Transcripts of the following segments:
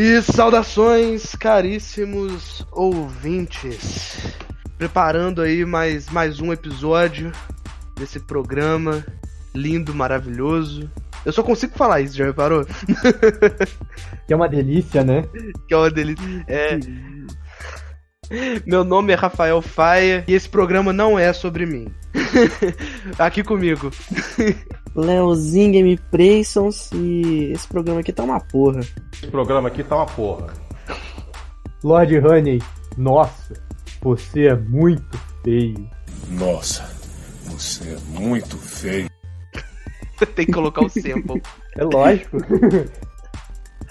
E saudações, caríssimos ouvintes. Preparando aí mais, mais um episódio desse programa lindo, maravilhoso. Eu só consigo falar isso, já reparou? Que é uma delícia, né? que é uma delícia. É. Meu nome é Rafael Faia e esse programa não é sobre mim. Aqui comigo. Leozinho Gameplaysons e esse programa aqui tá uma porra. Esse programa aqui tá uma porra. Lord Honey, nossa, você é muito feio. Nossa, você é muito feio. Tem que colocar o sample. É lógico.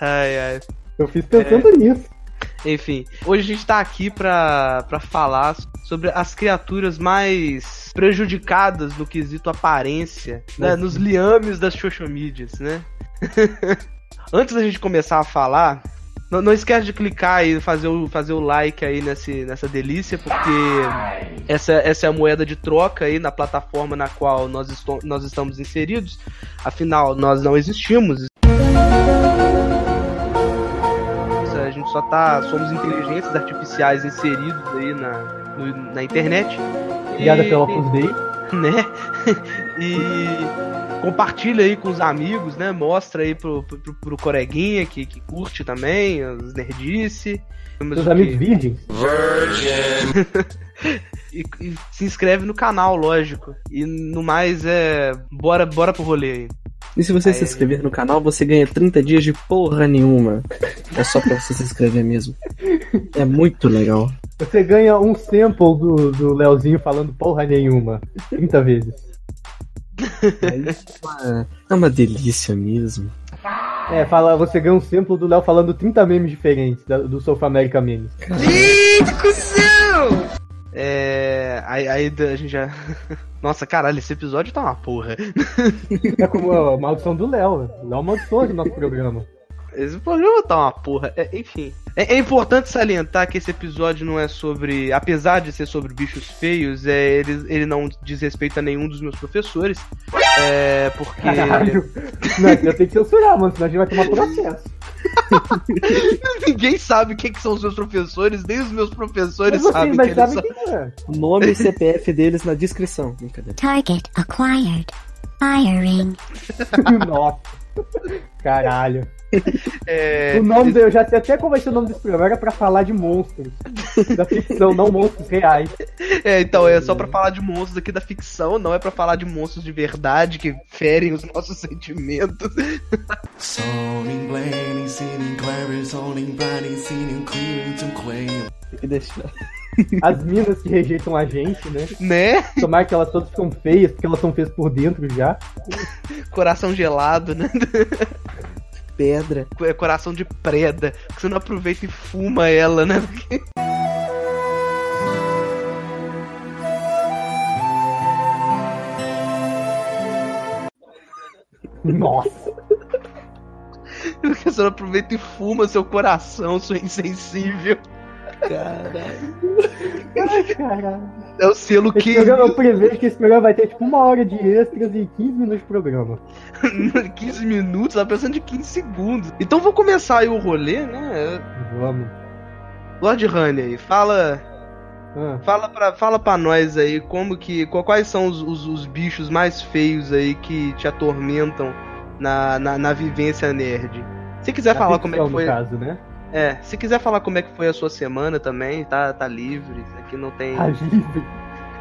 Ai, ai. Eu fiz pensando nisso. Enfim, hoje a gente tá aqui pra, pra falar sobre as criaturas mais prejudicadas no quesito aparência, né? Nos liames das xoxomídias, né? Antes da gente começar a falar, não, não esquece de clicar e fazer o, fazer o like aí nesse, nessa delícia, porque essa, essa é a moeda de troca aí na plataforma na qual nós, esto, nós estamos inseridos. Afinal, nós não existimos. Só tá. Somos inteligências artificiais inseridos aí na, no- na internet. Obrigada E- pela Opus Dei. né? E compartilha aí com os amigos, né? Mostra aí pro, pro, pro coleguinha que, que curte também, os nerdice. Seus amigos virgens. E, e se inscreve no canal, lógico. E no mais é. Bora, bora pro rolê aí. E se você Aí, se inscrever no canal, você ganha 30 dias de porra nenhuma. É só pra você se inscrever mesmo. É muito legal. Você ganha um sample do, do Leozinho falando porra nenhuma. 30 vezes. É, isso é uma, é uma delícia mesmo. É, fala, você ganha um sample do Léo falando 30 memes diferentes da- do South America Memes. É. Aí, aí a gente já. Nossa, caralho, esse episódio tá uma porra. É como a maldição do Léo. O Léo amaldiçoou o nosso programa. Esse programa tá uma porra. É, enfim. É, é importante salientar que esse episódio não é sobre. Apesar de ser sobre bichos feios, é, ele, ele não diz respeito a nenhum dos meus professores. É. Porque. Caralho. Não, eu tenho que censurar, mano, senão a gente vai tomar processo. Ninguém sabe quem que são os meus professores, nem os meus professores Mas você, sabem mas quem eles sabe são. quem é. O nome e CPF deles na descrição. Brincadeira. Target acquired. Firing. Nossa. Caralho. É, O nome, do- eu já até ser o nome desse programa. Era pra falar de monstros. Da ficção, não monstros reais. é, então, é só pra falar de monstros aqui da ficção, não é pra falar de monstros de verdade que ferem os nossos sentimentos. Que deixar. As minas que rejeitam a gente, né? né? Tomara que elas todas ficam feias, porque elas são feias por dentro já. Coração gelado, né? Pedra. É coração de preda. Que você não aproveita e fuma ela, né? Nossa. Porque você não aproveita e fuma seu coração, sua insensível. Caralho. É o selo Esse que. programa, eu prevejo que esse programa vai ter tipo uma hora de extras e 15 minutos de programa. 15 minutos, tá pensando de 15 segundos. Então vou começar aí o rolê, né? Vamos. Lord Honey aí, fala. Ah, Fala pra, fala pra nós aí como que. Quais são os, os, os bichos mais feios aí que te atormentam na, na, na vivência nerd. Se quiser da falar como é que ficção, foi. No caso, né? É, se quiser falar como é que foi a sua semana também, tá, tá livre. Aqui não tem. A livre.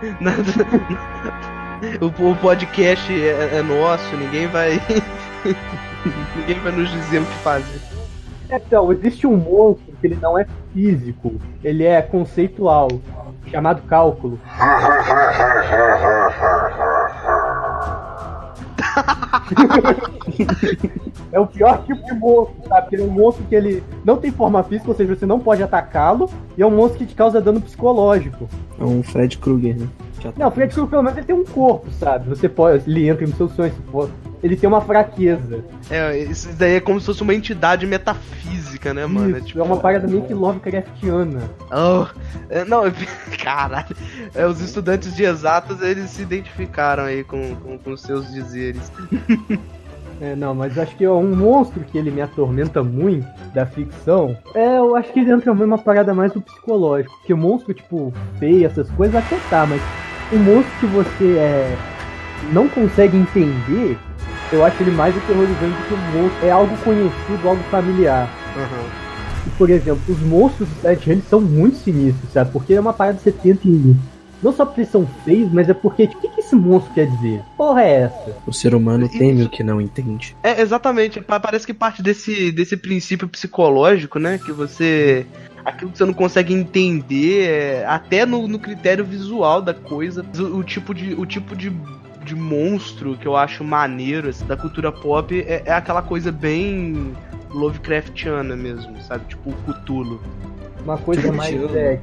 nada. o, o podcast é, é nosso, ninguém vai. ninguém vai nos dizer o que fazer. Então, existe um monstro que ele não é físico, ele é conceitual, chamado cálculo. é o pior tipo de monstro, sabe? Ele é um monstro que ele não tem forma física, ou seja, você não pode atacá-lo, e é um monstro que te causa dano psicológico. É um Fred Krueger, né? Já Não, o Fred Krueger pelo menos ele tem um corpo, sabe? Você pode, ele entra nos seus sonhos, ele tem uma fraqueza. É, isso daí é como se fosse uma entidade metafísica, né, mano? Isso, é uma parada meio que Lovecraftiana. Oh, é, não, é- caralho. É, os estudantes de exatas, eles se identificaram aí com, com, com seus dizeres. É, não, mas acho que é um monstro que ele me atormenta muito da ficção. É, eu acho que ele entra numa parada mais do psicológico. Porque o monstro, tipo, feio, essas coisas, até tá, mas o monstro que você é, não consegue entender, eu acho ele mais aterrorizante do que o monstro. É algo conhecido, algo familiar. E, por exemplo, os monstros do Silent Hill são muito sinistros, sabe? Porque é uma parada que você tenta em... Não só porque eles são feios, mas é porque, tipo, o que, que esse monstro quer dizer? Porra é essa? O ser humano teme o que não entende. É, exatamente. Pa- Parece que parte desse, desse princípio psicológico, né? Que você. Aquilo que você não consegue entender, é, até no, no critério visual da coisa. O, o tipo, de, o tipo de, de monstro que eu acho maneiro assim, da cultura pop é, é aquela coisa bem Lovecraftiana mesmo, sabe? Tipo o Cthulhu. Uma coisa mais é,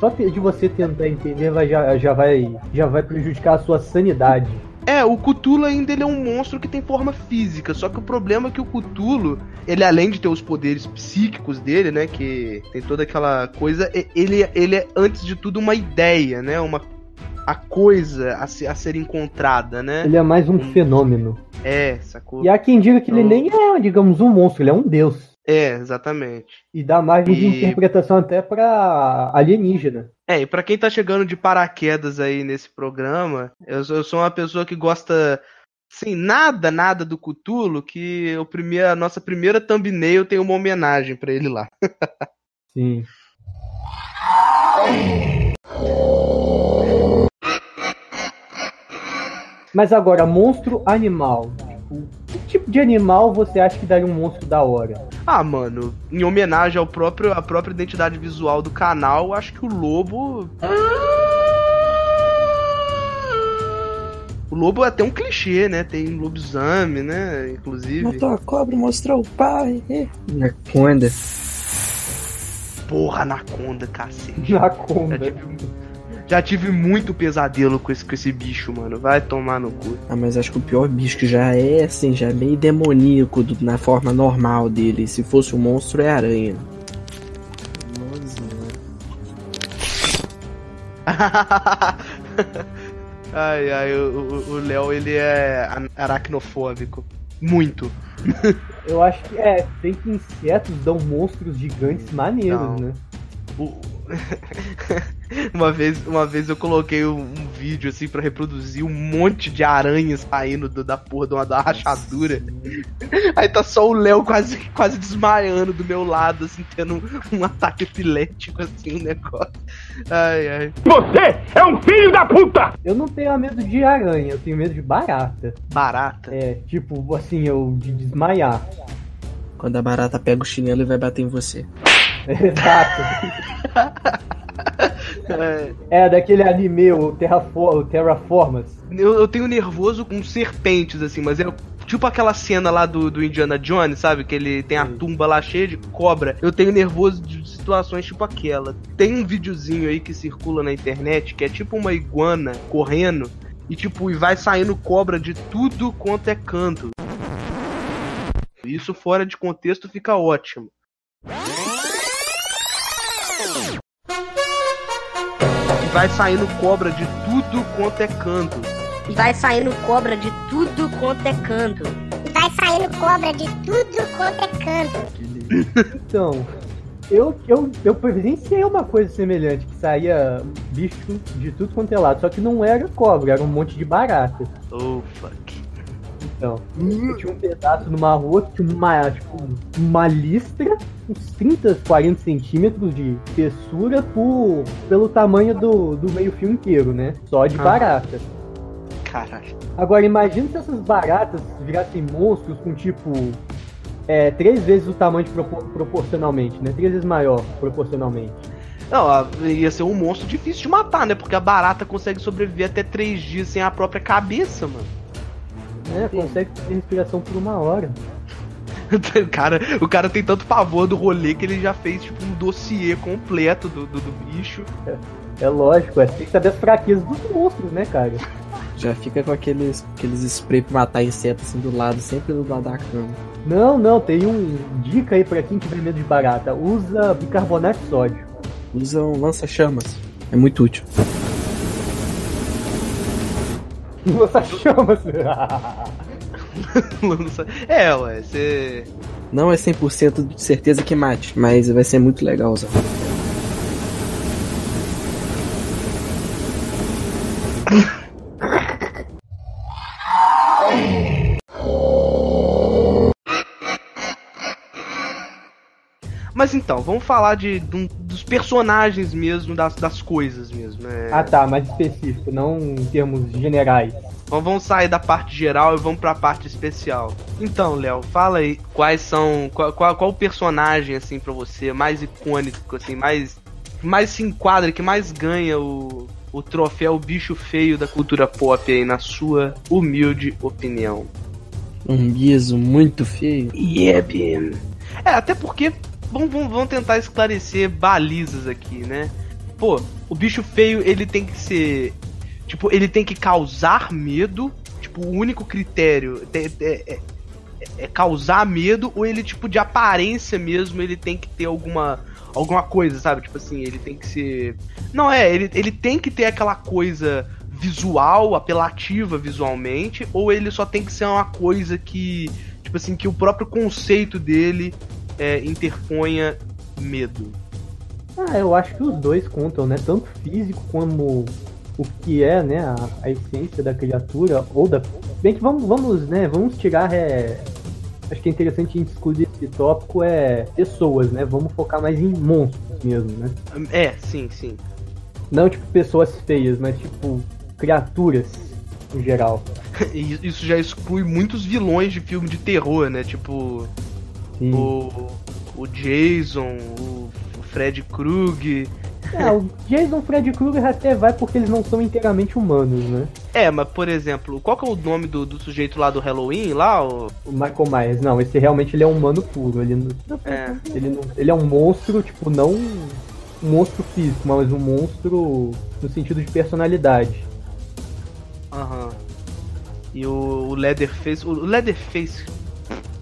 só de você tentar entender vai, já, já vai já vai prejudicar a sua sanidade. É, o Cthulhu ainda ele é um monstro que tem forma física, só que o problema é que o Cthulhu, ele além de ter os poderes psíquicos dele, né, que tem toda aquela coisa, ele, ele é antes de tudo uma ideia, né, uma a coisa a, se- a ser encontrada, né? Ele é mais um fenômeno. É, sacou? E há quem diga que ele Então- nem é, digamos, um monstro, ele é um deus. É, exatamente. E dá margem de E- interpretação até pra alienígena. É, e pra quem tá chegando de paraquedas aí nesse programa, eu sou, eu sou uma pessoa que gosta, assim, nada, nada do Cthulhu, que o primeiro, a nossa primeira thumbnail tem uma homenagem pra ele lá. Sim. Mas agora, monstro animal. Tipo, que tipo de animal você acha que daria um monstro da hora? Ah, mano, em homenagem ao próprio, à própria identidade visual do canal, acho que o lobo. O lobo é até um clichê, né? Tem lobisomem, né? Inclusive. Matou a cobra, mostrou o pai. Anaconda. Porra, anaconda, cacete. Já Anaconda. tive, já tive muito pesadelo com esse, com esse bicho, mano. Vai tomar no cu. Ah, mas acho que o pior bicho que já é, assim, já é meio demoníaco do- na forma normal dele. Se fosse um monstro, é aranha. ai, ai, o Léo, ele é aracnofóbico. Muito. Eu acho que é, tem que insetos dão monstros gigantes maneiros, Não. né? O- uma, vez, uma vez eu coloquei um, um vídeo assim pra reproduzir um monte de aranhas saindo do- da porra de uma, da rachadura. Aí tá só o Léo quase, quase desmaiando do meu lado, assim, tendo um, um ataque epilético, assim, um negócio. Ai, ai. Eu não tenho medo de aranha, eu tenho medo de barata. Barata. É, tipo, assim, eu de desmaiar. Quando a barata pega o chinelo e vai bater em você. Exato. É, É, daquele anime, o, Terrafor o Terraformas. eu, eu tenho nervoso com serpentes, assim, mas é tipo aquela cena lá do, do Indiana Jones, sabe? Que ele tem a tumba lá cheia de cobra. Eu tenho nervoso de situações tipo aquela. Tem um videozinho aí que circula na internet que é tipo uma iguana correndo e tipo, e vai saindo cobra de tudo quanto é canto. Isso fora de contexto fica ótimo. Vai saindo cobra de tudo quanto é canto. Vai saindo cobra de tudo quanto é canto. Vai saindo cobra de tudo quanto é canto. Então, eu, eu, eu presenciei uma coisa semelhante, que saía bicho de tudo quanto é lado, só que não era cobra, era um monte de barata. Oh, fuck. Então, eu tinha um pedaço numa rua que tinha uma, tipo, uma listra, uns 30, 40 centímetros de espessura por, pelo tamanho do, do meio fio inteiro, né? Só de Ah. barata. Caralho. Agora, imagina se essas baratas virassem monstros com tipo. É, três vezes o tamanho de propor- proporcionalmente, né? Três vezes maior proporcionalmente. Não, ia ser um monstro difícil de matar, né? Porque a barata consegue sobreviver até três dias sem a própria cabeça, mano. Né? Consegue ter respiração por uma hora. o, cara, o cara tem tanto pavor do rolê que ele já fez tipo um dossiê completo do, do, do bicho. É lógico, é, tem que saber as fraquezas dos monstros, né, cara? Já fica com aqueles, aqueles spray pra matar insetos assim do lado, sempre do lado da cama. Não, não, tem um dica aí pra quem tiver medo de barata. Usa bicarbonato de sódio. Usa um lança-chamas. É muito útil. Lança chamas. É, ué, você. Não é 100% de certeza que mate, mas vai ser muito legal, Zé. Mas então, vamos falar de, de um- personagens mesmo, das, das coisas mesmo. né? Ah tá, mais específico, não em termos generais. Então vamos sair da parte geral e vamos pra parte especial. Então, Léo, fala aí quais são. Qual, qual, qual o personagem, assim, pra você, mais icônico, assim, mais. mais se enquadra, que mais ganha o, o troféu bicho feio da cultura pop aí, na sua humilde opinião. Um guiso muito feio. Yeah, Bim. É, até porque. Vamos, vamos, vamos tentar esclarecer balizas aqui, né? Pô, o bicho feio, ele tem que ser. Tipo, ele tem que causar medo. Tipo, o único critério é, é- é- é causar medo, ou ele, tipo, de aparência mesmo, ele tem que ter alguma. Alguma coisa, sabe? Tipo assim, ele tem que ser. Não, é, ele, ele tem que ter aquela coisa visual, apelativa visualmente, ou ele só tem que ser uma coisa que. Tipo assim, que o próprio conceito dele é, interponha medo. Ah, eu acho que os dois contam, né? Tanto físico como o que é, né, a, a essência da criatura, ou da. Bem que vamos, vamos, né, vamos tirar. É... Acho que é interessante a gente excluir esse tópico é pessoas, né? Vamos focar mais em monstros mesmo, né? É, sim, sim. Não tipo pessoas feias, mas tipo criaturas em geral. Isso já exclui muitos vilões de filme de terror, né? Tipo, Sim. o, o Jason, o, Fred Krug. É, o Jason Fred Krueger até vai porque eles não são inteiramente humanos, né? É, mas por exemplo, qual que é o nome do, do sujeito lá do Halloween, lá? O... O Michael Myers, não, esse realmente ele é um humano puro. Ele, não- É. ele, não- ele é um monstro, tipo, não um monstro físico, mas um monstro no sentido de personalidade. Aham. E o, o Leatherface. O Leatherface.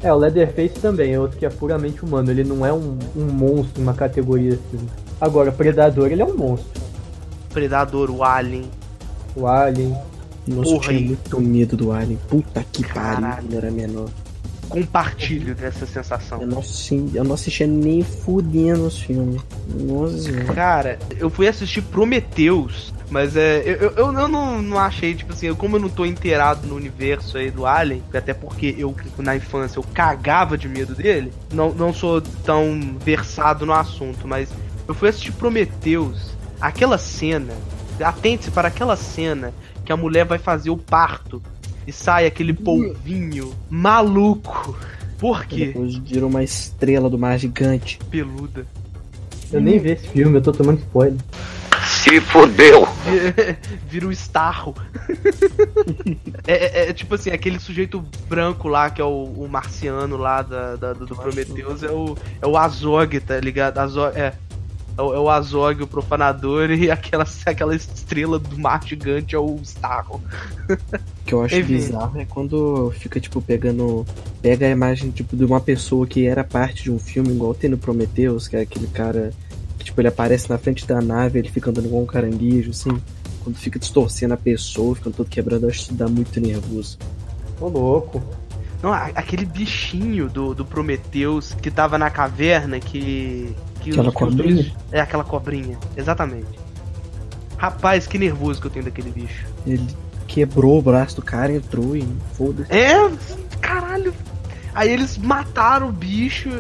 É, o Leatherface também é outro que é puramente humano. Ele não é um, um monstro, uma categoria assim. Agora, Predador, ele é um monstro. Predador, o Alien. O Alien. Nossa, eu Porra, tinha aí. muito medo do Alien. Puta que pariu, quando eu era menor. Compartilho dessa sensação. Eu não, assi- eu não assistia nem fudendo os filmes. Nossa. Cara, eu fui assistir Prometheus, mas é. Eu, eu, eu não, não achei, tipo assim, como eu não tô inteirado no universo aí do Alien, até porque eu, na infância, eu cagava de medo dele, não, não sou tão versado no assunto, mas eu fui assistir Prometheus, aquela cena, atente-se para aquela cena que a mulher vai fazer o parto e sai aquele polvinho maluco. Por quê? Depois virou uma estrela do mar gigante. Peluda. Eu nem vi esse filme, eu tô tomando spoiler. Se fodeu. Vira o Starro. é, é- é tipo assim, aquele sujeito branco lá, que é o, o marciano lá da, da- do Prometheus, é o, é o Azog, tá ligado? Azog, é. É o, é o Azog, o profanador, e aquela, aquela estrela do mar gigante é o Starro. O que eu acho Enfim. bizarro é quando fica, tipo, pegando. Pega a imagem, tipo, de uma pessoa que era parte de um filme, igual tem no Prometheus, que é aquele cara que, tipo, ele aparece na frente da nave, ele fica andando igual um caranguejo, assim. Quando fica distorcendo a pessoa, fica todo quebrado, eu acho que isso dá muito nervoso. Ô louco. Não, aquele bichinho do, do Prometheus que tava na caverna que. Que Aquela os- que os cobrinha? dois- É, aquela cobrinha, exatamente. Rapaz, que nervoso que eu tenho daquele bicho. Ele quebrou o braço do cara, entrou e foda-se. É, caralho. Aí eles mataram o bicho,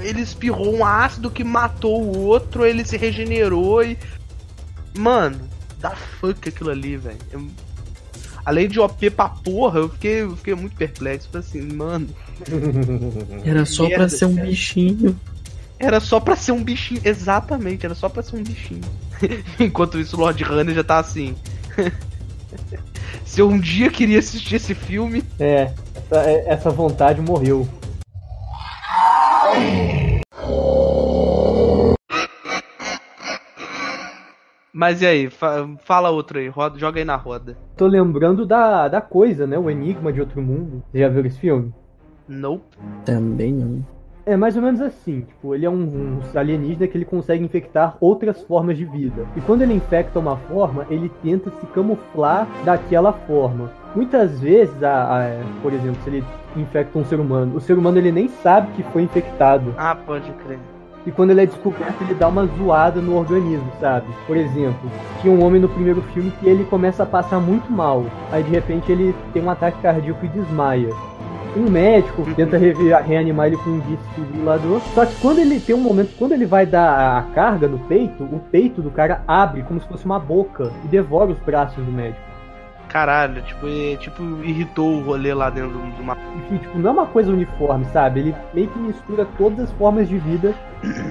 ele espirrou um ácido que matou o outro, ele se regenerou e. Mano, da fuck aquilo ali, velho. Eu- Além de OP pra porra, eu fiquei, eu fiquei muito perplexo. Falei assim, mano, Era só pra ser um cara. bichinho. Era só pra ser um bichinho. Exatamente, era só pra ser um bichinho. Enquanto isso, o Lord Runner já tá assim. Se eu um dia queria assistir esse filme, É, essa, é- essa vontade morreu. Mas e aí, fa- fala outro aí, roda, joga aí na roda. Tô lembrando da, da coisa, né? O Enigma de Outro Mundo. Você já viu esse filme? Nope. Também não. É mais ou menos assim, tipo, ele é um, um alienígena que ele consegue infectar outras formas de vida. E quando ele infecta uma forma, ele tenta se camuflar daquela forma. Muitas vezes, a, a- por exemplo, se ele infecta um ser humano, o ser humano ele nem sabe que foi infectado. Ah, pode crer. E quando ele é descoberto, ele dá uma zoada no organismo, sabe? Por exemplo, tinha um homem no primeiro filme que ele começa a passar muito mal. Aí de repente ele tem um ataque cardíaco e desmaia. Um médico tenta revi- reanimar ele com um desfibrilador. Só que quando ele tem um momento, quando ele vai dar a carga no peito, o peito do cara abre como se fosse uma boca e devora os braços do médico. Caralho, tipo, é, tipo, irritou o rolê lá dentro de uma. Enfim, tipo, não é uma coisa uniforme, sabe? Ele meio que mistura todas as formas de vida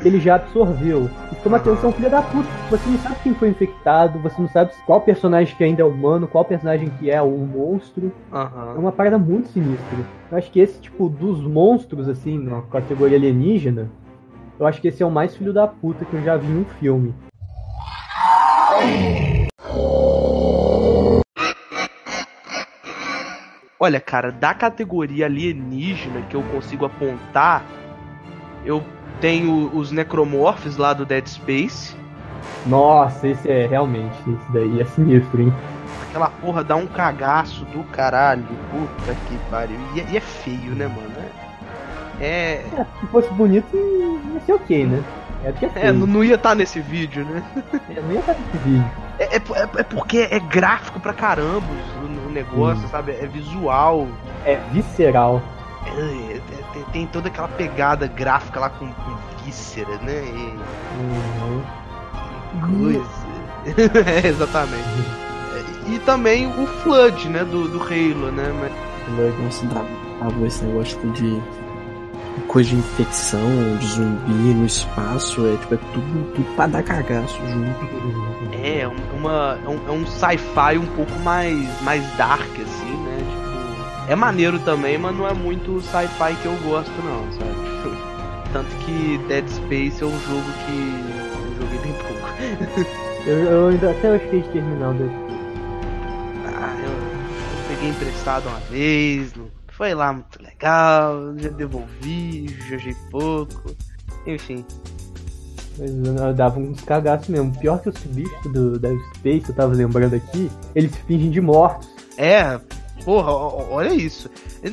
que ele já absorveu. E fica uma tensão filha da puta. Você não sabe quem foi infectado, você não sabe qual personagem que ainda é humano, qual personagem que é um monstro. É Aham. uma parada muito sinistra. Eu acho que esse, tipo, dos monstros, assim, na categoria alienígena, eu acho que esse é o mais filho da puta que eu já vi em um filme. Olha, cara, da categoria alienígena que eu consigo apontar, eu tenho os necromorphs lá do Dead Space. Nossa, esse é realmente, esse daí é sinistro, hein? Aquela porra dá um cagaço do caralho. Puta que pariu. E, é- e é feio, né, mano? É. É. É, se fosse bonito, ia ser ok, né? É porque é é, feio. não, não ia estar nesse vídeo, né? É, não ia estar nesse vídeo. É, é, é- é porque é gráfico pra caramba negócio, sabe? É visual. É visceral. É, é- tem, tem toda aquela pegada gráfica lá com, com víscera, né? E, Uhum. coisa. é, exatamente. É, E também o Flood, né? Do, do Halo, né? Mas, Nossa, dá, dava esse negócio de coisa de infecção, de zumbi no espaço, é tipo, é tudo, tudo pra dar cagaço junto. É, um- uma, é um, é um sci-fi um pouco mais, mais dark, assim, né? Tipo, é maneiro também, mas não é muito sci-fi que eu gosto, não, sabe? Tipo, tanto que Dead Space é um jogo que eu joguei bem pouco. Eu, eu ainda até eu fiquei de terminar o Dead Ah, eu, eu peguei emprestado uma vez, não foi lá muito legal, já devolvi, joguei pouco, enfim. Mas dava uns cagaços mesmo. Pior que os bichos do Dead Space, eu tava lembrando aqui, eles fingem de mortos. É, porra, olha isso. É,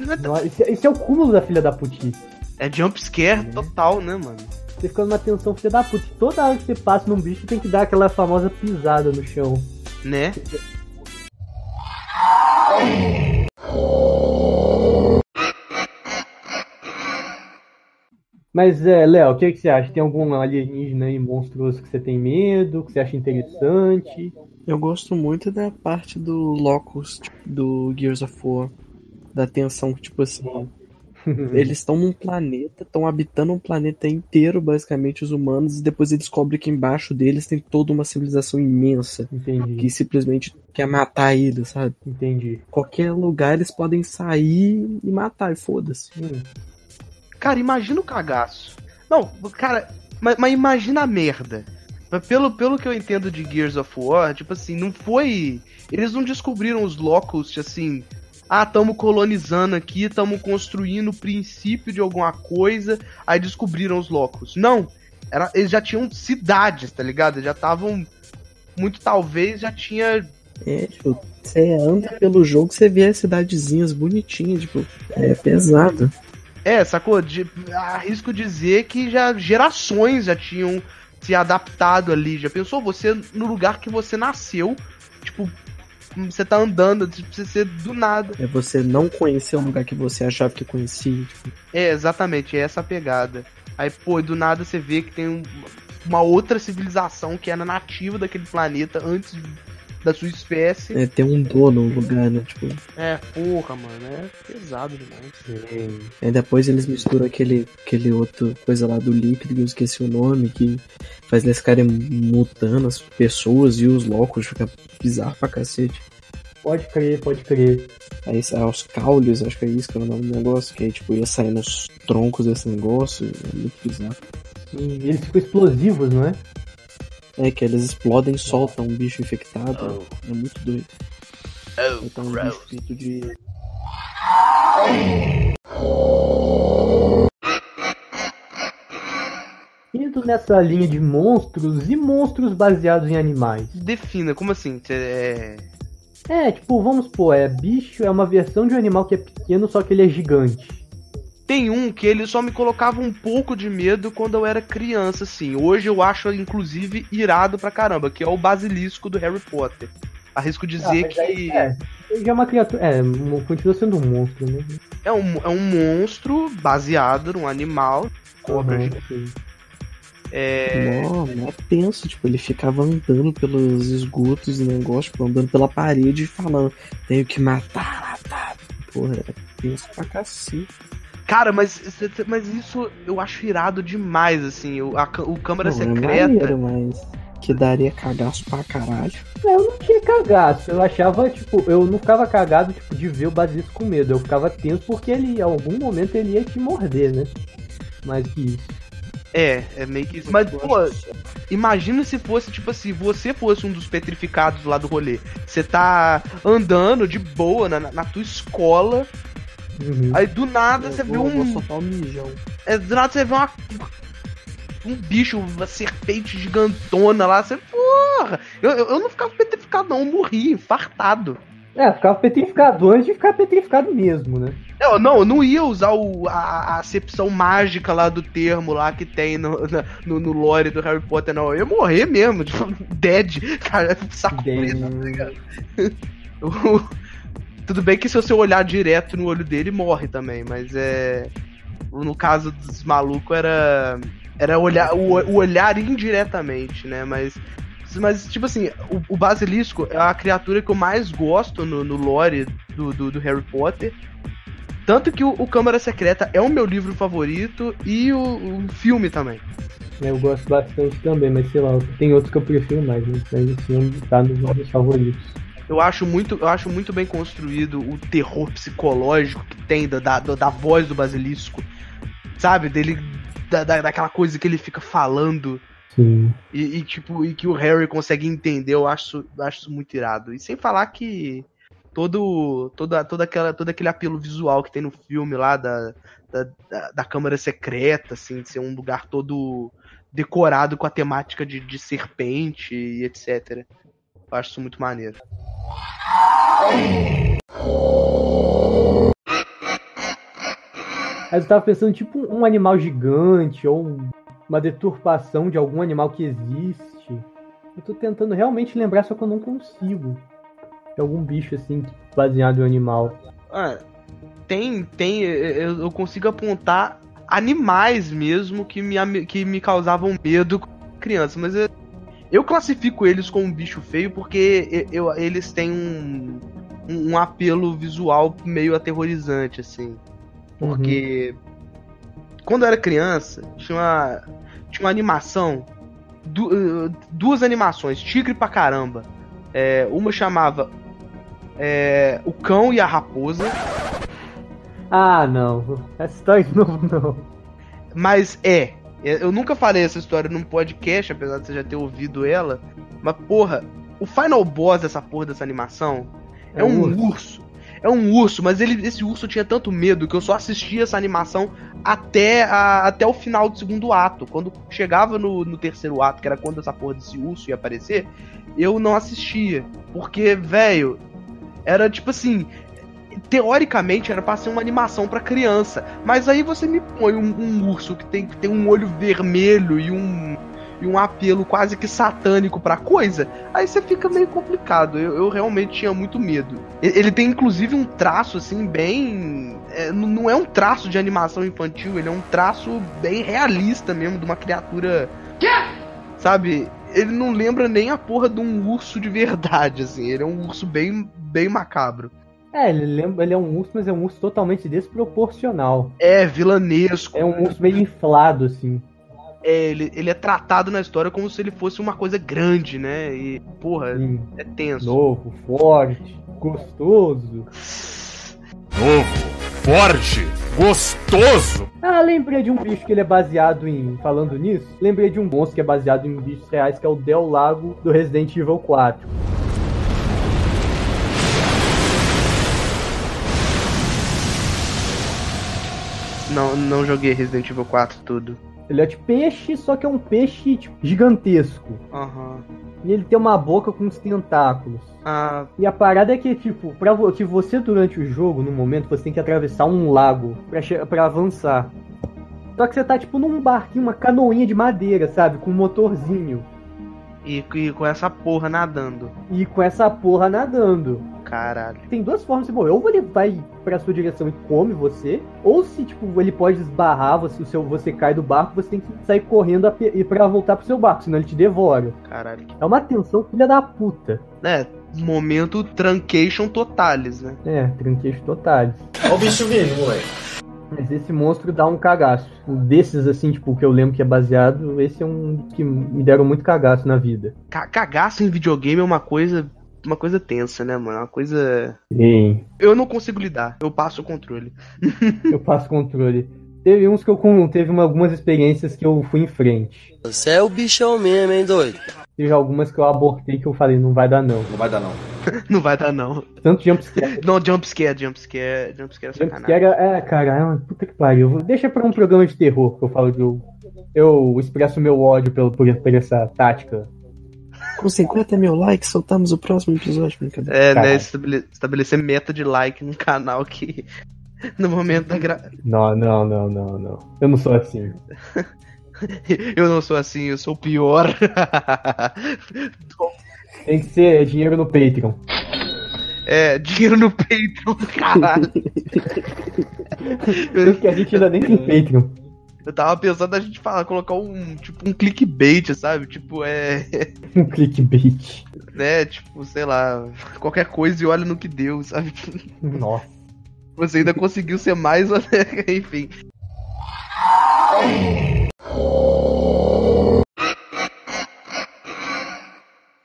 Esse, é o cúmulo da filha da putice. é jump scare total, né, mano? Você fica numa tensão filha da puta. Toda hora que você passa num bicho, tem que dar aquela famosa pisada no chão. Né? Mas, é, Léo, o que, que você acha? Tem algum alienígena aí monstruoso que você tem medo, que você acha interessante? Eu gosto muito da parte do Locus, tipo, do Gears of War. Da tensão tipo assim, eles estão num planeta, estão habitando um planeta inteiro, basicamente, os humanos, e depois eles descobrem que embaixo deles tem toda uma civilização imensa Entendi, que simplesmente quer matar eles, sabe? entendi. Qualquer lugar eles podem sair e matar, e foda-se. Hum, Cara, imagina o cagaço. Não, cara, mas, mas imagina a merda. Mas Pelo, pelo que eu entendo de Gears of War, tipo assim, não foi. Eles não descobriram os Locust assim. Ah, tamo colonizando aqui, tamo construindo o princípio de alguma coisa, aí descobriram os Locust. Não. Era, eles já tinham cidades, tá ligado? Já estavam. Muito talvez já tinha. É, tipo, você anda pelo jogo, você vê as cidadezinhas bonitinhas, tipo, é pesado. É, sacou? De, arrisco dizer que já gerações já tinham se adaptado ali. Já pensou você no lugar que você nasceu? Tipo, você tá andando, você ser do nada. É você não conhecer um lugar que você achava que conhecia. Tipo, É, exatamente, é essa a pegada. Aí, pô, do nada você vê que tem um- uma outra civilização que era nativa daquele planeta antes da sua espécie. é ter um dono no lugar, né? Tipo, É, porra, mano, é pesado demais. aí depois eles misturam aquele, aquele outro coisa lá do líquido, que eu esqueci o nome, que faz eles ficarem mutando as pessoas e os loucos, fica bizarro pra cacete. Pode crer, pode crer. Aí sai os caules, acho que é isso que era o nome do negócio, que aí tipo ia saindo os troncos desse negócio, é muito bizarro. E eles ficam explosivos, não é? É que eles explodem e soltam um bicho infectado. É muito doido. Então um bicho feito de. indo nessa linha de monstros e monstros baseados em animais. Defina, como assim? É... É, tipo, vamos supor, é bicho é uma versão de um animal que é pequeno, só que ele é gigante. Tem um que ele só me colocava um pouco de medo quando eu era criança, assim. Hoje eu acho, inclusive, irado pra caramba, que é o basilisco do Harry Potter. Arrisco Ah, dizer aí, que é, ele é uma criatura. É, continua sendo um monstro, né? é um, é um monstro baseado num animal. Cobra, Uhum, gente. sim. É. Mó, mó tenso, tipo, ele ficava andando pelos esgotos do negócio, tipo, andando pela parede e falando, tenho que matar, matar. Porra, era tenso pra cacete. Cara, mas, mas isso eu acho irado demais, assim. O, a, o Câmara Não, é Secreta. maneiro, mas que daria cagaço pra caralho. Eu não tinha cagaço, eu achava, tipo, eu não ficava cagado, tipo, de ver o basilisco com medo. Eu ficava tenso porque ele, em algum momento, ele ia te morder, né? Mais que isso. É, é meio que isso. Mas, pô, imagina se fosse, tipo assim, você fosse um dos petrificados lá do rolê. Você tá andando de boa na, na tua escola, Uhum. aí do nada você vê um. um. É, do nada você vê uma. Um bicho, uma serpente gigantona lá, você. Porra! Eu, eu, eu não ficava petrificado, não, eu morri, infartado. É, ficava petrificado antes de ficar petrificado mesmo, né? Eu, não, eu não ia usar o, a, a acepção mágica lá do termo lá que tem no, na- no, no lore do Harry Potter, não. Eu ia morrer mesmo, tipo, dead. Cara, saco Dead. preso, tá ligado? O- Tudo bem que se você olhar direto no olho dele, morre também, mas é. No caso dos malucos era. Era olhar, o, o olhar indiretamente, né? Mas. Mas, tipo assim, o, o basilisco é a criatura que eu mais gosto no, no lore do, do, do Harry Potter. Tanto que o, o Câmara Secreta é o meu livro favorito e o, o filme também. Eu gosto bastante também, mas sei lá, tem outros que eu prefiro mais, né? Mas esse filme tá nos meus favoritos. Eu acho muito, eu acho muito bem construído o terror psicológico que tem da, da, da voz do basilisco. Sabe? Dele. Da, da- daquela coisa que ele fica falando Sim. e, e, tipo, e que o Harry consegue entender, eu acho, eu acho isso muito irado. E sem falar que todo, toda, toda aquela, todo aquele apelo visual que tem no filme lá da, da, da, da Câmara Secreta, assim, de ser um lugar todo decorado com a temática de, de serpente e etc. Eu acho isso muito maneiro. Mas eu tava pensando, tipo, um animal gigante ou um- uma deturpação de algum animal que existe. Eu tô tentando realmente lembrar, só que eu não consigo. De algum bicho assim, baseado em um animal. Ah, tem, tem, eu, eu consigo apontar animais mesmo que me, que me causavam medo criança, mas eu, eu classifico eles como um bicho feio porque eu, eu- eles têm um, um, apelo visual meio aterrorizante, assim. Porque quando eu era criança, tinha uma, tinha uma animação, du- eh, duas animações, tigre pra caramba. É, uma chamava é, O Cão e a Raposa, Ah, não. Essa de novo, não. mas é. Eu nunca falei essa história num podcast, apesar de você já ter ouvido ela. Mas, porra, o final boss dessa porra dessa animação é, É um um urso. É um urso, mas ele, esse urso tinha tanto medo que eu só assistia essa animação até, a- até o final do segundo ato. Quando chegava no, no terceiro ato, que era quando essa porra desse urso ia aparecer, eu não assistia. Porque, velho, era tipo assim. Teoricamente era pra ser uma animação pra criança. Mas aí você me põe um, um urso que tem, que tem um olho vermelho e um. E um apelo quase que satânico pra coisa, aí você fica meio complicado. Eu, eu realmente tinha muito medo. Ele tem inclusive um traço assim, bem. é, não é um traço de animação infantil, ele é um traço bem realista mesmo, de uma criatura. Sabe? Ele não lembra nem a porra de um urso de verdade, assim. Ele é um urso bem, bem macabro. É, ele lembra, ele é um urso, mas é um urso totalmente desproporcional. É, vilanesco. É um urso meio inflado, assim. É, ele, ele é tratado na história como se ele fosse uma coisa grande, né? E, porra, Sim. é tenso. Novo, forte, gostoso. Novo, forte, gostoso. Ah, lembrei de um bicho que ele é baseado em. Falando nisso, lembrei de um monstro que é baseado em bichos reais, que é o Del Lago do Resident Evil 4. Não, não joguei Resident Evil 4 tudo. filhote peixe, só que é um peixe tipo, gigantesco. Aham. E ele tem uma boca com uns tentáculos. Ah, E a parada é que, tipo, pra vo- que você durante o jogo, no momento, você tem que atravessar um lago pra avançar. Só que você tá, tipo, num barquinho, uma canoinha de madeira, sabe? Com um motorzinho. e, e com essa porra nadando. E com essa porra nadando. Caralho. Tem duas formas de morrer. Ou ele vai pra sua direção e come você, ou se, tipo, ele pode esbarrar, você, o seu, você cai do barco, você tem que sair correndo a e pra voltar pro seu barco, senão ele te devora. Caralho. É uma tensão filha da puta. É, momento trancation totalis, né? É, tranquejo totais. Olha o bicho vindo, moleque. Mas esse monstro dá um cagaço. Um Desses, assim, tipo, que eu lembro que é baseado, esse é um que me deram muito cagaço na vida. Ca- Cagaço em videogame é uma coisa. Uma coisa tensa, né, mano? Uma coisa. Sim, Eu não consigo lidar. Eu passo o controle. eu passo controle. Teve uns que eu com- teve uma- algumas experiências que eu fui em frente. Você é o bichão mesmo, hein, doido? Teve algumas que eu abortei que eu falei, não vai dar não. Não vai dar, não. Não vai dar, não. Tanto jumpscare. Não, jumpscare, jumpscare, jumpscare é sacanagem. Jumpscare é, cara, é uma puta que pariu. Deixa pra um programa de terror que eu falo de eu, eu expresso meu ódio pelo, por, por essa tática. Com 50 mil likes, soltamos o próximo episódio, brincadeira. É, né? Caralho. estabele- estabelecer meta de like num canal que. No momento da gra... Não, não, não, não, não. Eu não sou assim. Eu não sou assim, eu sou o pior. Tem que ser dinheiro no Patreon. É, dinheiro no Patreon, caralho. Que a gente ainda nem tem Patreon. Eu tava pensando a gente falar, colocar um, tipo, um clickbait, sabe? Tipo, é. Um clickbait. Né, tipo, sei lá, qualquer coisa e olha no que deu, sabe? Nossa. Você ainda conseguiu ser mais. Enfim.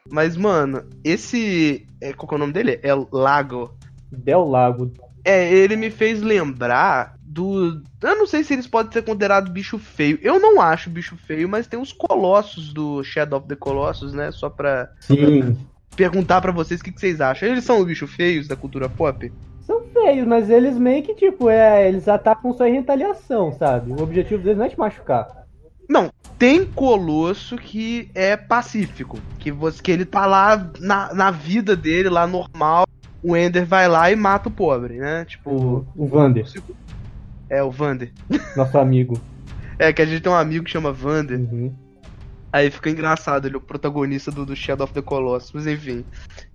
Mas, mano, esse. É, qual que é o nome dele? É Lago. Del Lago. É, ele me fez lembrar do. Eu não sei se eles podem ser considerados bicho feio. Eu não acho bicho feio, mas tem os colossos do Shadow of the Colossus, né? Só pra Sim. perguntar pra vocês o que, que vocês acham. Eles são os bichos feios da cultura pop? São feios, mas eles meio que, tipo, é, eles atacam só em retaliação, sabe? O objetivo deles não é te machucar. Não, tem colosso que é pacífico. Que, você, que ele tá lá na, na vida dele, lá normal. O Ender vai lá e mata o pobre, né? Tipo. O, o Vander, É, o Vander. nosso amigo. É, que a gente tem um amigo que chama Vander. Uhum. Aí fica engraçado, ele é o protagonista do, do Shadow of the Colossus. Mas enfim.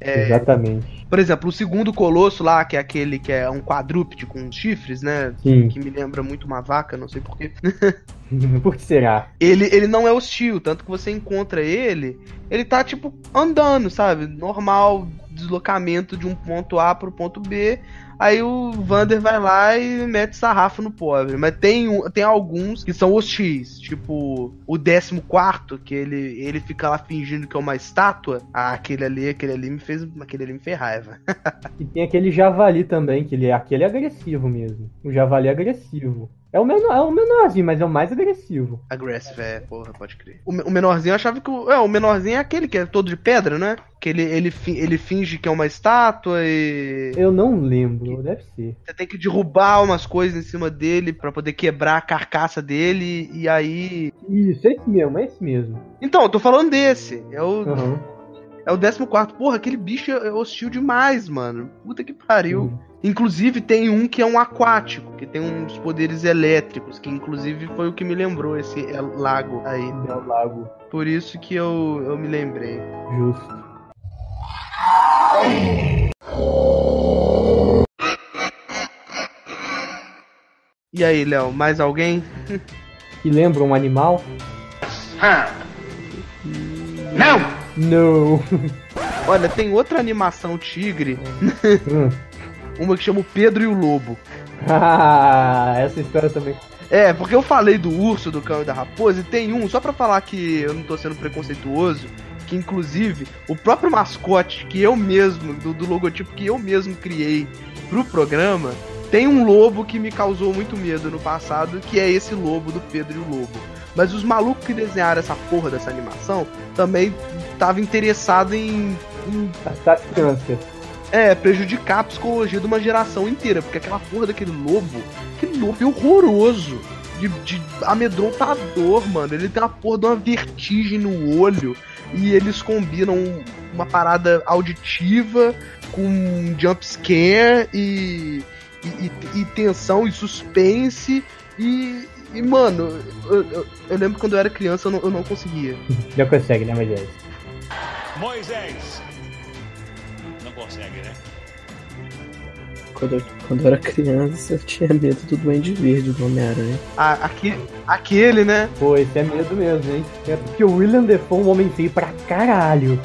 É, Exatamente. por exemplo, o segundo colosso lá, que é aquele que é um quadrúpede com chifres, né? Sim. Que me lembra muito uma vaca, não sei porquê. Por que será? Ele, ele não é hostil, tanto que você encontra ele, ele tá tipo andando, sabe? Normal, deslocamento de um ponto A pro ponto B. Aí o Vander vai lá e mete sarrafo no pobre. Mas tem, tem alguns que são hostis, tipo o 14, que ele, ele fica lá fingindo que é uma estátua. Ah, aquele ali, aquele ali me fez. Aquele ali me fez raiva. E tem aquele javali também, que ele, aquele é agressivo mesmo. O javali é agressivo. É o, menor, é o menorzinho, mas é o mais agressivo. Aggressive, é, porra, pode crer. O, o menorzinho eu achava que o. É, o menorzinho é aquele que é todo de pedra, né? Que ele, ele, ele finge que é uma estátua e. Eu não lembro, deve ser. Você tem que derrubar umas coisas em cima dele pra poder quebrar a carcaça dele e aí. Isso, é esse mesmo, é esse mesmo. Então, eu tô falando desse. É o, Aham. é o 14. Porra, aquele bicho é hostil demais, mano. Puta que pariu. Uhum. Inclusive tem um que é um aquático, que tem uns poderes elétricos, que inclusive foi o que me lembrou esse é, lago aí. Del Lago, Por isso que eu, eu me lembrei. justo. E aí, Léo, mais alguém? Que lembra um animal? Não! Não. Olha, tem outra animação tigre, Hum. uma que chama o Pedro e o Lobo. Ah, essa história também. É, porque eu falei do urso, do cão e da raposa, e tem um, só pra falar que eu não tô sendo preconceituoso, que inclusive o próprio mascote que eu mesmo, do, do logotipo que eu mesmo criei pro programa, tem um lobo que me causou muito medo no passado, que é esse lobo do Pedro e o Lobo. Mas os malucos que desenharam essa porra dessa animação também estavam interessados em, em As crianças. É, prejudicar a psicologia de uma geração inteira, porque aquela porra daquele lobo, aquele lobo é horroroso. de, de amedrontador, mano. Ele tem uma porra de uma vertigem no olho. E eles combinam uma parada auditiva com jumpscare e, e, e, e tensão e suspense. E, e mano, eu, eu, eu lembro quando eu era criança eu não, eu não conseguia. Já consegue, né, Moisés? Moisés. Não consegue, né? Quando eu, quando eu era criança, eu tinha medo do Duende Verde do Homem-Aranha. Ah, aqui, aquele, né? Pô, esse é medo mesmo, hein? É porque o William Defoe é um homem feio pra caralho.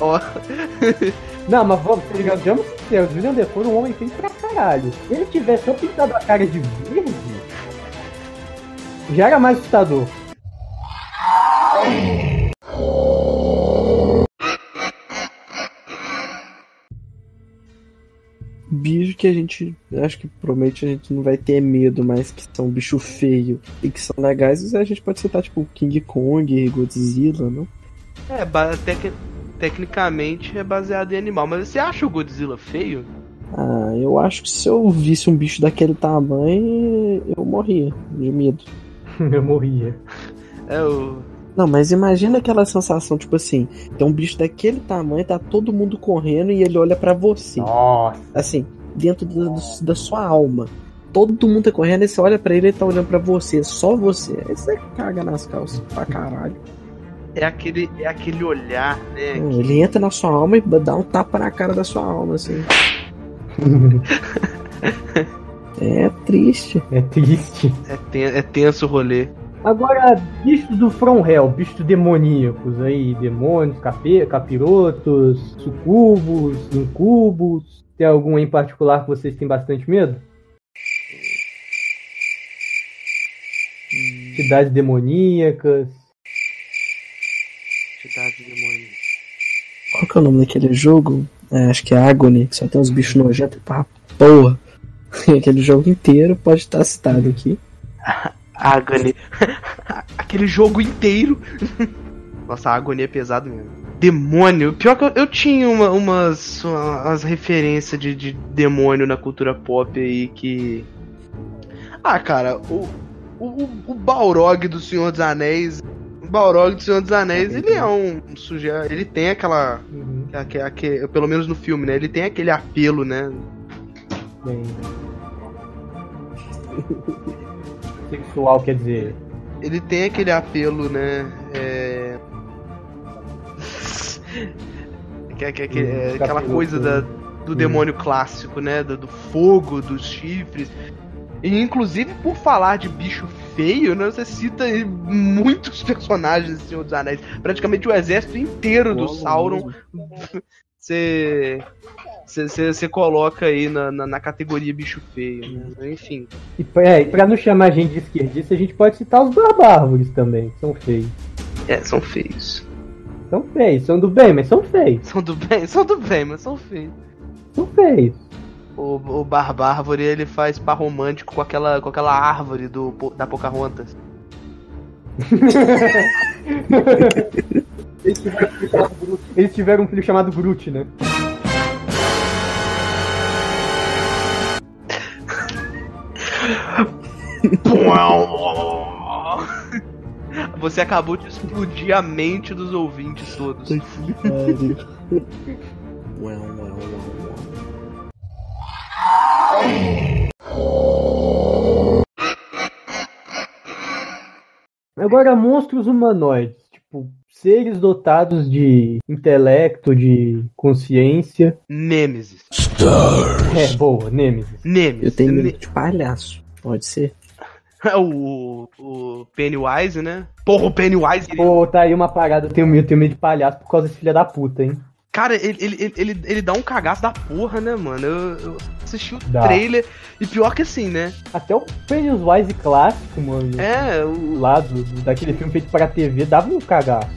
Ó. Não, mas vamos, tá ligado? Vamos sinceros, o William Defoe é um homem feio pra caralho. Se ele tivesse só pintado a cara de verde, já era mais assustador. Bicho que a gente. Acho que provavelmente a gente não vai ter medo, mas que são bicho feio e que são legais, a gente pode citar tipo King Kong, Godzilla, não? É, ba- tec- tecnicamente é baseado em animal. Mas você acha o Godzilla feio? Ah, eu acho que se eu visse um bicho daquele tamanho, eu morria de medo. eu morria. É o. Não, mas imagina aquela sensação, tipo assim, tem um bicho daquele tamanho, tá todo mundo correndo e ele olha pra você. Nossa. Assim, dentro do- do- da sua alma. Todo mundo tá correndo e você olha pra ele e ele tá olhando pra você, só você. Aí você caga nas calças pra caralho. É aquele, é aquele olhar, né? Hum, Ele entra na sua alma e dá um tapa na cara da sua alma, assim. É triste. É triste. É, ten- é tenso o rolê. Agora, bichos do From Hell, bichos demoníacos aí, demônios, cape, capirotos, sucubos, incubos. Tem algum em particular que vocês têm bastante medo? Entidades demoníacas. Entidade demônio. Qual que é o nome daquele jogo? É, acho que é Agony, que só tem uns bichos nojentos pra porra. Aquele jogo inteiro pode estar citado aqui. Agony. Aquele jogo inteiro. Nossa, a agonia é pesado mesmo. Demônio. Pior que eu, eu tinha uma- umas, umas referências de, de demônio na cultura pop aí que. Ah, cara, o, o, o Balrog do Senhor dos Anéis. O Balrog do Senhor dos Anéis, ele é um sujeito. Ele tem aquela. aque- aque- pelo menos no filme, né? Ele tem aquele apelo, né? Bem. Sexual quer dizer. ele tem aquele apelo, né? É... que, que, que- é Hum, aquela capiroto, coisa da, do Hum. demônio clássico, né? Do, do fogo, dos chifres. E inclusive por falar de bicho feio, né? Você cita muitos personagens do Senhor dos Anéis. Praticamente o exército inteiro do Sauron. Você. Você coloca aí na, na, na categoria bicho feio, né? Enfim. E pra, é, e pra não chamar a gente de esquerdista, a gente pode citar os barbárvores também, que são feios. É, são feios. São feios, são do bem, mas são feios. São do bem, são do bem, mas são feios. São feios. O, o Barbárvore ele faz par romântico com aquela, com aquela árvore do, da Pocahontas. Eles tiveram um filho chamado Groot. Eles tiveram um filho chamado Groot, né? Você acabou de explodir a mente dos ouvintes todos. Agora, monstros humanoides. Tipo, seres dotados de intelecto, de consciência. Nemesis. É, boa, Nemesis. Nemesis. Eu tenho medo de palhaço. Pode ser. o, o Pennywise, né? Porra, o Pennywise. ele- Pô, tá aí uma parada. Eu tenho medo, tenho medo de palhaço por causa desse filho da puta, hein? Cara, ele, ele, ele, ele, dá um cagaço da porra, né, mano? Eu, eu assisti o Dá. trailer e pior que assim, né? Até o Pennywise clássico, mano. É, o, Lá do, do- daquele filme feito pra TV, dava um cagaço.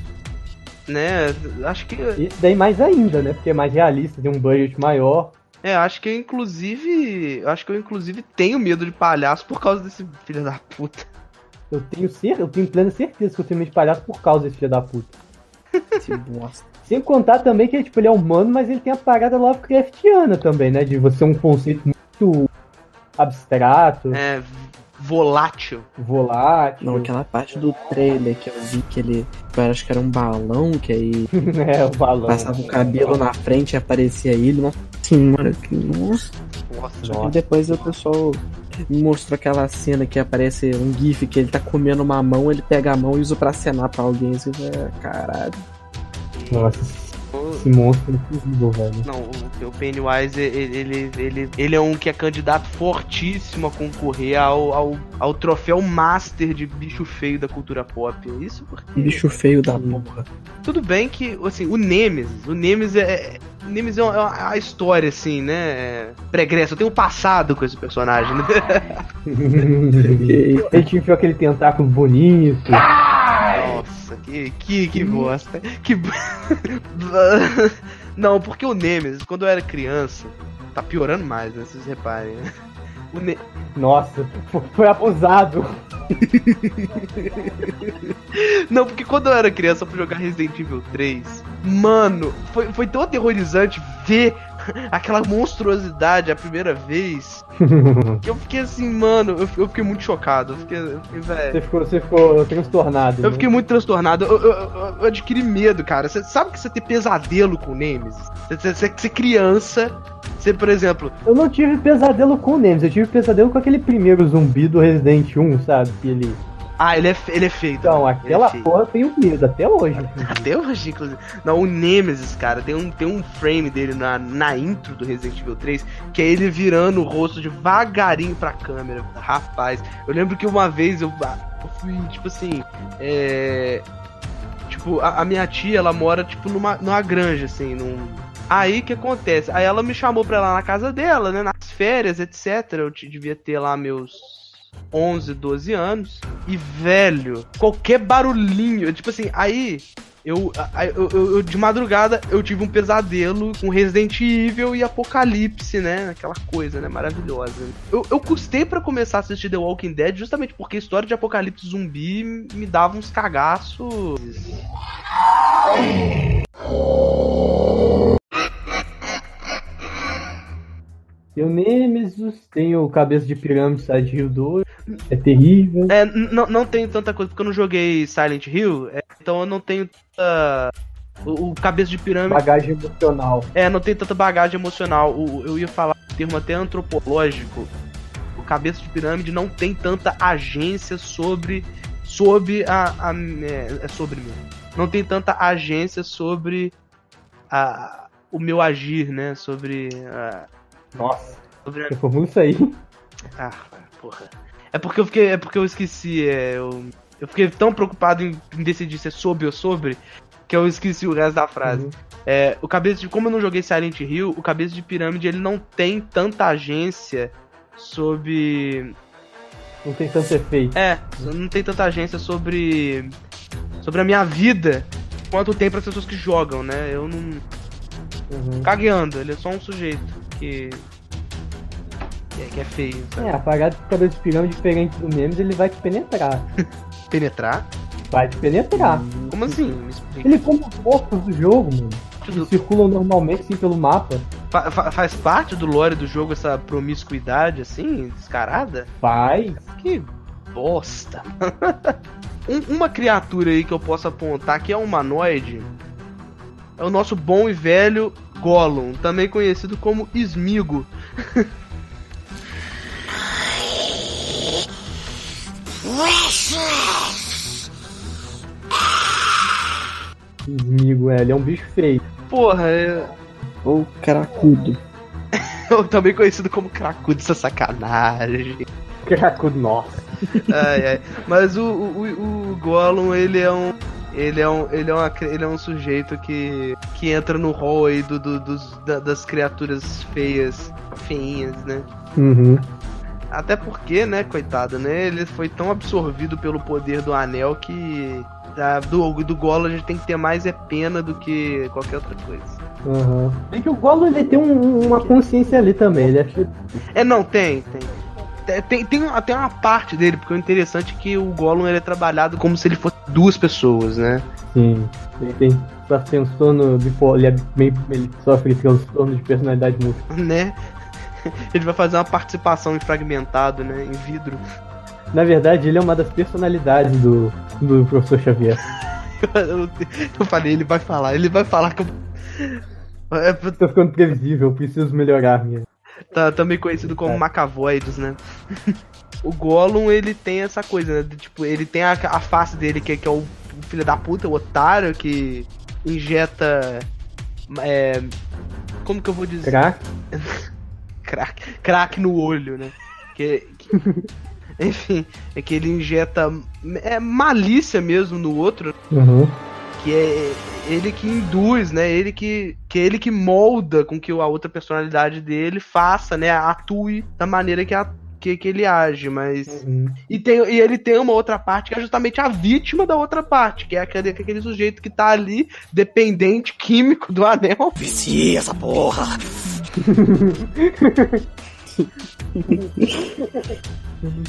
né? Acho que. Esse daí mais ainda, né? Porque é mais realista, tem um budget maior. É, acho que eu inclusive. Acho que eu inclusive tenho medo de palhaço por causa desse filho da puta. Eu tenho certeza, eu tenho plena certeza que eu tenho medo de palhaço por causa desse filho da puta. Que bosta. Sem contar também que tipo, ele é humano, mas ele tem a parada Lovecraftiana também, né? De você um conceito muito abstrato. É, volátil. Volátil. Não, aquela parte do trailer que eu vi que ele. Eu acho que era um balão, que aí é, o balão. passava o cabelo na frente e aparecia ele. Nossa senhora, que nossa. Nossa, Só que depois o pessoal me mostrou aquela cena que aparece um GIF que ele tá comendo uma mão, ele pega a mão e usa pra acenar pra alguém. Assim, é, caralho. Nossa, esse monstro é incrível, velho. Não, o, Pennywise, ele, ele, ele, ele é um que é candidato fortíssimo a concorrer ao, ao, ao troféu master de bicho feio da cultura pop. Isso porque. Bicho feio da porra. Tudo bem que, assim, o Nemesis, o Nemesis é. O Nemesis é uma, é uma- a história, assim, né? Pregressa. Eu tenho um passado com esse personagem, né? ele tinha enfiou aquele tentáculo bonito. Nossa, que, que, que bosta. Que. Não, porque o Nemesis, quando eu era criança, tá piorando mais, né? Vocês reparem, né? O Ne- Nossa, fo- foi abusado. Não, porque quando eu era criança eu fui jogar Resident Evil 3, mano, foi, foi tão aterrorizante ver aquela monstruosidade a primeira vez que eu fiquei assim, mano, eu, eu fiquei muito chocado. Eu fiquei, eu fiquei, velho. Você ficou, você ficou transtornado. Eu né? fiquei muito transtornado. Eu, eu- adquiri medo, cara. Você sabe que você tem pesadelo com o Nemesis? Você, você, você, você criança, você, por exemplo, Eu não tive pesadelo com o Nemesis, eu tive pesadelo com aquele primeiro zumbi do Resident 1, sabe? Que ele. Ah, ele é, ele é feito. Então, Ele é aquela feio. porra eu tenho medo até hoje. Até hoje, inclusive. Não, o Nemesis, cara, tem um, tem um frame dele na, na intro do Resident Evil 3 que é ele virando o rosto devagarinho pra câmera. Rapaz, eu lembro que uma vez eu, eu fui, tipo assim, é. Tipo, a, a minha tia, ela mora, tipo, numa, numa granja, assim, num. Aí que acontece? Aí ela me chamou pra ir lá na casa dela, né? Nas férias, etc. Eu devia ter lá meus 11, 12 anos. E, velho, qualquer barulhinho. Tipo assim, aí. Eu, eu, eu- eu- de madrugada eu tive um pesadelo com Resident Evil e Apocalipse, né? Aquela coisa, né? Maravilhosa. Eu, eu custei pra começar a assistir The Walking Dead justamente porque a história de Apocalipse zumbi me dava uns cagaços. Tem o Nemesis, tem o Cabeça de Pirâmide Side Hill 2, é terrível. É, não, não tenho tanta coisa, porque eu não joguei Silent Hill, é, então eu não tenho tanta. O, o cabeça de pirâmide. Bagagem emocional. É, não tem tanta bagagem emocional. O- eu ia falar um termo até antropológico. O cabeça de pirâmide não tem tanta agência sobre. Sobre a. a é, é sobre mim. Não tem tanta agência sobre a, o meu agir, né? Sobre. a- Nossa, sobre a- reformula isso aí. ah, porra. É porque eu fiquei. É porque eu esqueci. É, eu, eu fiquei tão preocupado em, em decidir se é sobre ou sobre que eu esqueci o resto da frase. Uhum. É, o cabeça de. Como eu não joguei Silent Hill, o cabeça de pirâmide ele não tem tanta agência sobre. Não tem tanto efeito. É, não tem tanta agência sobre. Sobre a minha vida quanto tem para pessoas que jogam, né? Eu não. Uhum. Cagueando, ele é só um sujeito que. Que é, que é feio, sabe? É, a parada do Cabeça de Pirâmide diferente do Nemesis, ele vai te penetrar. Penetrar? Vai te penetrar. Como assim? Ele come os mortos do jogo, mano. Que circulam normalmente sim pelo mapa. Fa- fa- faz parte do lore do jogo essa promiscuidade, assim, descarada? Faz. Que bosta. Um- uma criatura aí que eu posso apontar que é um humanoide é o nosso bom e velho Gollum, também conhecido como Smigo. Amigo, é, ele é um bicho feio. Porra, é... Ou cracudo. também conhecido como Cracudo, essa sacanagem. Cracudo, nossa. Ai, ai. Mas o, o, o- Gollum, ele é um. Ele é um, ele é uma, ele é um sujeito que, que entra no hall aí do, do- dos, da- das criaturas feias, feinhas, né? Uhum. Até porque, né, coitado, né? Ele foi tão absorvido pelo poder do anel que ah, do, do Gollum a gente tem que ter mais é pena do que qualquer outra coisa. Uhum. Bem que o Gollum ele tem um- uma consciência ali também. Ele é tipo. É, não, tem, tem. Tem, tem, tem até uma parte dele, porque o interessante é que o Gollum ele é trabalhado como se ele fosse duas pessoas, né? Sim. Ele tem transtorno bipolar. Ele, é meio, ele sofre transtorno de personalidade múltipla. né? Ele vai fazer uma participação em fragmentado, né? Em vidro. Na verdade, ele é uma das personalidades do, do professor Xavier. Eu, eu falei, ele vai falar, ele vai falar que eu. É, Tô ficando previsível, preciso melhorar minha. tá, também conhecido como É. Macavoides, né? o Gollum, ele tem essa coisa, né? tipo, ele tem a, a face dele que, que é o, o filho da puta, o otário, que injeta. É, como que eu vou dizer? Crack. crack, crack no olho, né? Que, que- enfim, é que ele injeta é, malícia mesmo no outro, Uhum. que é ele que induz, né? Ele que, que é ele que molda com que a outra personalidade dele faça, né? Atue da maneira que, a, que, que ele age, mas Uhum. e, tem, e ele tem uma outra parte que é justamente a vítima da outra parte, que é aquele, aquele sujeito que tá ali, dependente químico do anel. Vicia essa porra!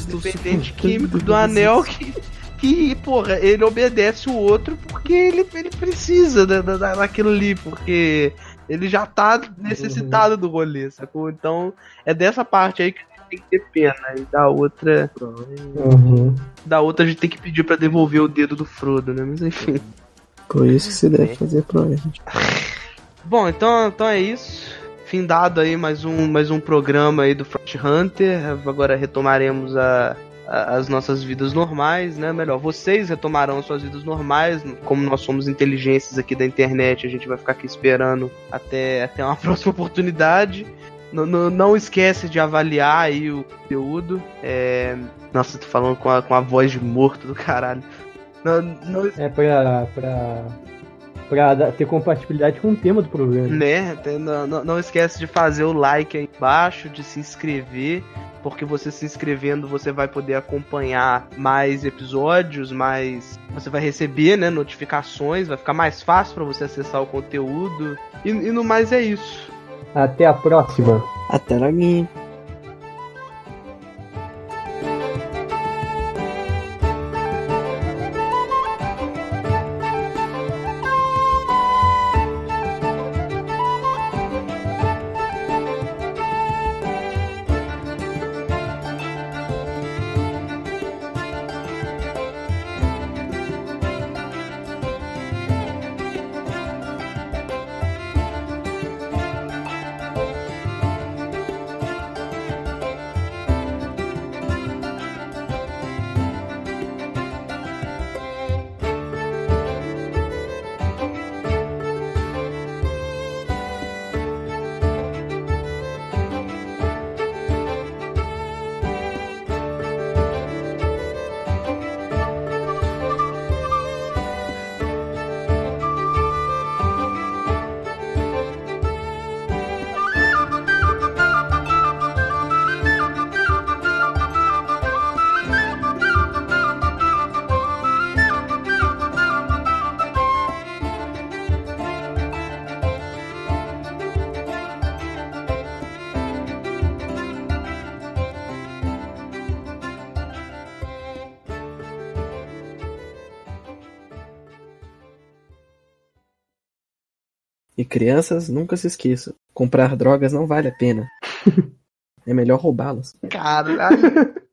Dependente químico do anel que, que, porra, ele obedece o outro porque ele, ele precisa da, da, da- daquilo ali, porque ele já tá necessitado do rolê, sacou? Então é dessa parte aí que tem que ter pena, e da outra. Uhum. Da outra a gente tem que pedir pra devolver o dedo do Frodo, né? Mas enfim. Por isso que você deve fazer pro gente. Bom, então, então é isso. Findado aí mais um, mais um programa aí do Front Hunter. Agora retomaremos a, a- as nossas vidas normais, né? Melhor, vocês retomarão as suas vidas normais. Como nós somos inteligências aqui da internet, a gente vai ficar aqui esperando até, até uma próxima oportunidade. Não, não, não esquece de avaliar aí o conteúdo. É... Nossa, tô falando com a, com a voz de morto do caralho. Não, não É pra, pra, pra dar- ter compatibilidade com o tema do programa. Né? Não, não, não esquece de fazer o like aí embaixo, de se inscrever, porque você se inscrevendo você vai poder acompanhar mais episódios, mais você vai receber, né, notificações, vai ficar mais fácil para você acessar o conteúdo. E, e no mais é isso. Até a próxima. Até logo. Crianças, nunca se esqueçam: comprar drogas não vale a pena. É melhor roubá-las. Caralho.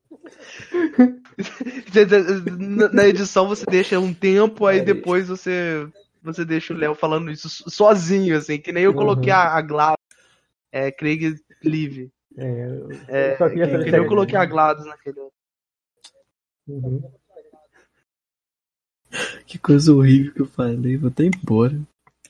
Na- edição você deixa um tempo, aí depois você você deixa o Léo falando isso so- sozinho, assim, que nem eu coloquei Uhum. a, a Gladys, é, Craig Live. É, eu É, só queria que, que nem eu coloquei a Gladys naquele. Uhum. Que coisa horrível que eu falei, vou até embora.